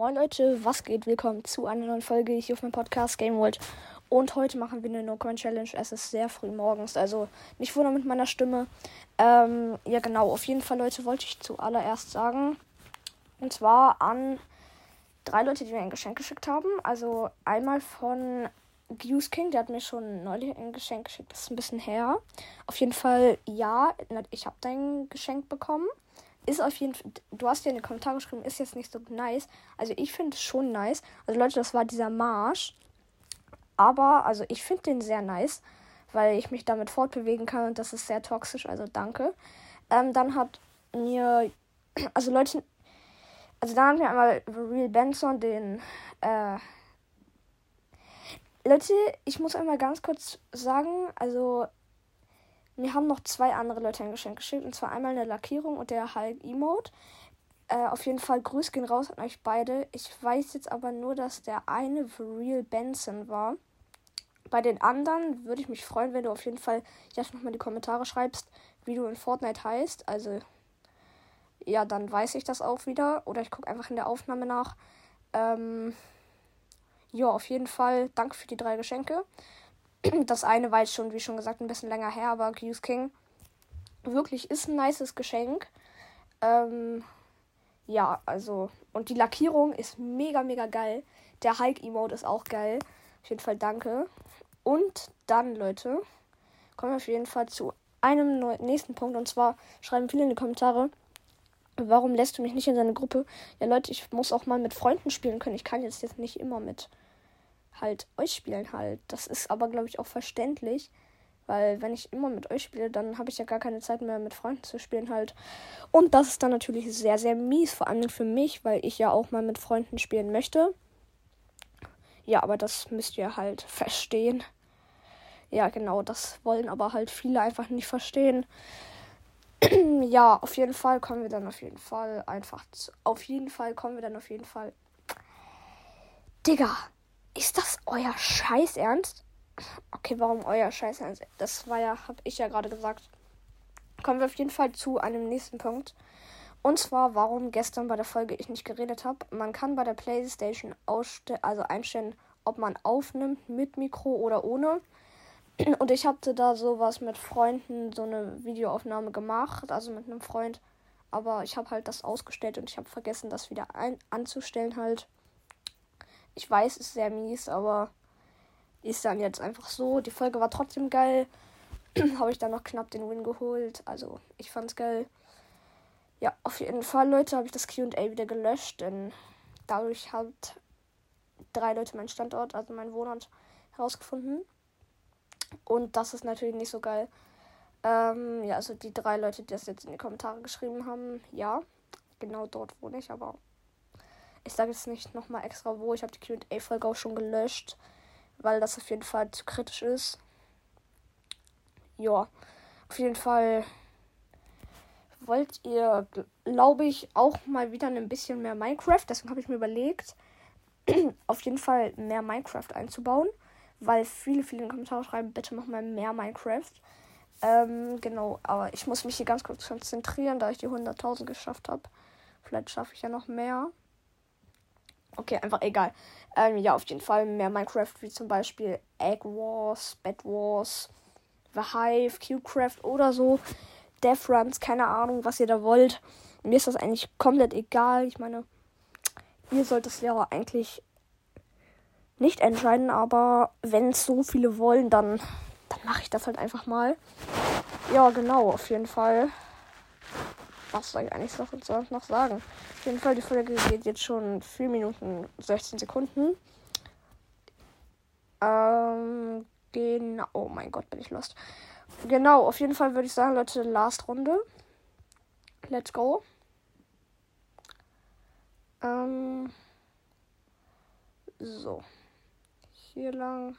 Moin Leute, was geht? Willkommen zu einer neuen Folge hier auf meinem Podcast Game World. Und heute machen wir eine No-Coin-Challenge. Es ist sehr früh morgens, also nicht wundern mit meiner Stimme. Ähm, ja genau, auf jeden Fall Leute wollte ich zuallererst sagen. Und zwar an drei Leute, die mir ein Geschenk geschickt haben. Also einmal von Goose King, der hat mir schon neulich ein Geschenk geschickt. Das ist ein bisschen her. Auf jeden Fall, ja, ich habe dein Geschenk bekommen ist auf jeden Fall, du hast ja in den Kommentaren geschrieben, ist jetzt nicht so nice. Also ich finde es schon nice. Also Leute, das war dieser Marsch. Aber, also ich finde den sehr nice, weil ich mich damit fortbewegen kann und das ist sehr toxisch, also danke. Ähm, dann hat mir, also Leute, also dann hat mir einmal Real Benson den, äh, Leute, ich muss einmal ganz kurz sagen, also mir haben noch zwei andere Leute ein Geschenk geschickt. Und zwar einmal eine Lackierung und der Hulk Emote. Äh, auf jeden Fall Grüß gehen raus an euch beide. Ich weiß jetzt aber nur, dass der eine für Real Benson war. Bei den anderen würde ich mich freuen, wenn du auf jeden Fall jetzt nochmal in die Kommentare schreibst, wie du in Fortnite heißt. Also, ja, dann weiß ich das auch wieder. Oder ich gucke einfach in der Aufnahme nach. Ähm, ja, auf jeden Fall danke für die drei Geschenke. Das eine war jetzt schon, wie schon gesagt, ein bisschen länger her, aber Goose King wirklich ist ein nices Geschenk. Ähm, ja, also, und die Lackierung ist mega, mega geil. Der Hulk-Emote ist auch geil. Auf jeden Fall danke. Und dann, Leute, kommen wir auf jeden Fall zu einem nächsten Punkt. Und zwar schreiben viele in die Kommentare, warum lässt du mich nicht in seine Gruppe? Ja, Leute, ich muss auch mal mit Freunden spielen können. Ich kann jetzt, jetzt nicht immer mit halt euch spielen halt. Das ist aber, glaube ich, auch verständlich. Weil wenn ich immer mit euch spiele, dann habe ich ja gar keine Zeit mehr mit Freunden zu spielen halt. Und das ist dann natürlich sehr, sehr mies, vor allem für mich, weil ich ja auch mal mit Freunden spielen möchte. Ja, aber das müsst ihr halt verstehen. Ja, genau, das wollen aber halt viele einfach nicht verstehen. ja, auf jeden Fall kommen wir dann auf jeden Fall einfach zu, auf jeden Fall kommen wir dann auf jeden Fall. Digga, ist das euer Scheiß Ernst? Okay, warum euer Scheiß Ernst? Das war ja, hab ich ja gerade gesagt. Kommen wir auf jeden Fall zu einem nächsten Punkt. Und zwar, warum gestern bei der Folge ich nicht geredet habe. Man kann bei der PlayStation also einstellen, ob man aufnimmt mit Mikro oder ohne. Und ich hatte da sowas mit Freunden, so eine Videoaufnahme gemacht, also mit einem Freund. Aber ich habe halt das ausgestellt und ich habe vergessen, das wieder anzustellen halt. Ich weiß, ist sehr mies, aber ist dann jetzt einfach so. Die Folge war trotzdem geil. Habe ich dann noch knapp den Win geholt. Also, ich fand's geil. Ja, auf jeden Fall, Leute, habe ich das QA wieder gelöscht, denn dadurch hat drei Leute meinen Standort, also meinen Wohnort, herausgefunden. Und das ist natürlich nicht so geil. Ähm, ja, also die drei Leute, die das jetzt in die Kommentare geschrieben haben, ja, genau dort wohne ich, aber ich sage jetzt nicht nochmal extra wo. Ich habe die QA-Folge auch schon gelöscht, weil das auf jeden Fall zu kritisch ist. Ja, auf jeden Fall wollt ihr, glaube ich, auch mal wieder ein bisschen mehr Minecraft. Deswegen habe ich mir überlegt, auf jeden Fall mehr Minecraft einzubauen. Weil viele, viele in den Kommentaren schreiben, bitte mach mal mehr Minecraft. Ähm, genau, aber ich muss mich hier ganz kurz konzentrieren, da ich die 100.000 geschafft habe. Vielleicht schaffe ich ja noch mehr. Okay, einfach egal. Ähm, ja, auf jeden Fall mehr Minecraft, wie zum Beispiel Egg Wars, Bed Wars, The Hive, Cubecraft oder so. Death Runs, keine Ahnung, was ihr da wollt. Mir ist das eigentlich komplett egal. Ich meine, ihr sollt es ja eigentlich nicht entscheiden, aber wenn es so viele wollen, dann, dann mache ich das halt einfach mal. Ja, genau, auf jeden Fall was soll ich eigentlich sonst noch sagen? Auf jeden Fall, die Folge geht jetzt schon 4 Minuten 16 Sekunden. Ähm, genau. Oh mein Gott, bin ich lost. Genau, auf jeden Fall würde ich sagen, Leute, Last Runde. Let's go. Ähm, so. Hier lang.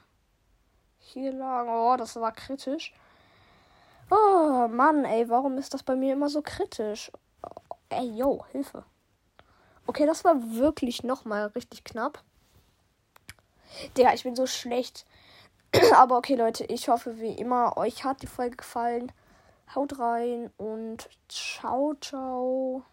Hier lang. Oh, das war kritisch. Oh Mann, ey, warum ist das bei mir immer so kritisch? Ey, yo, Hilfe. Okay, das war wirklich nochmal richtig knapp. Der, ich bin so schlecht. Aber okay, Leute, ich hoffe wie immer, euch hat die Folge gefallen. Haut rein und ciao, ciao.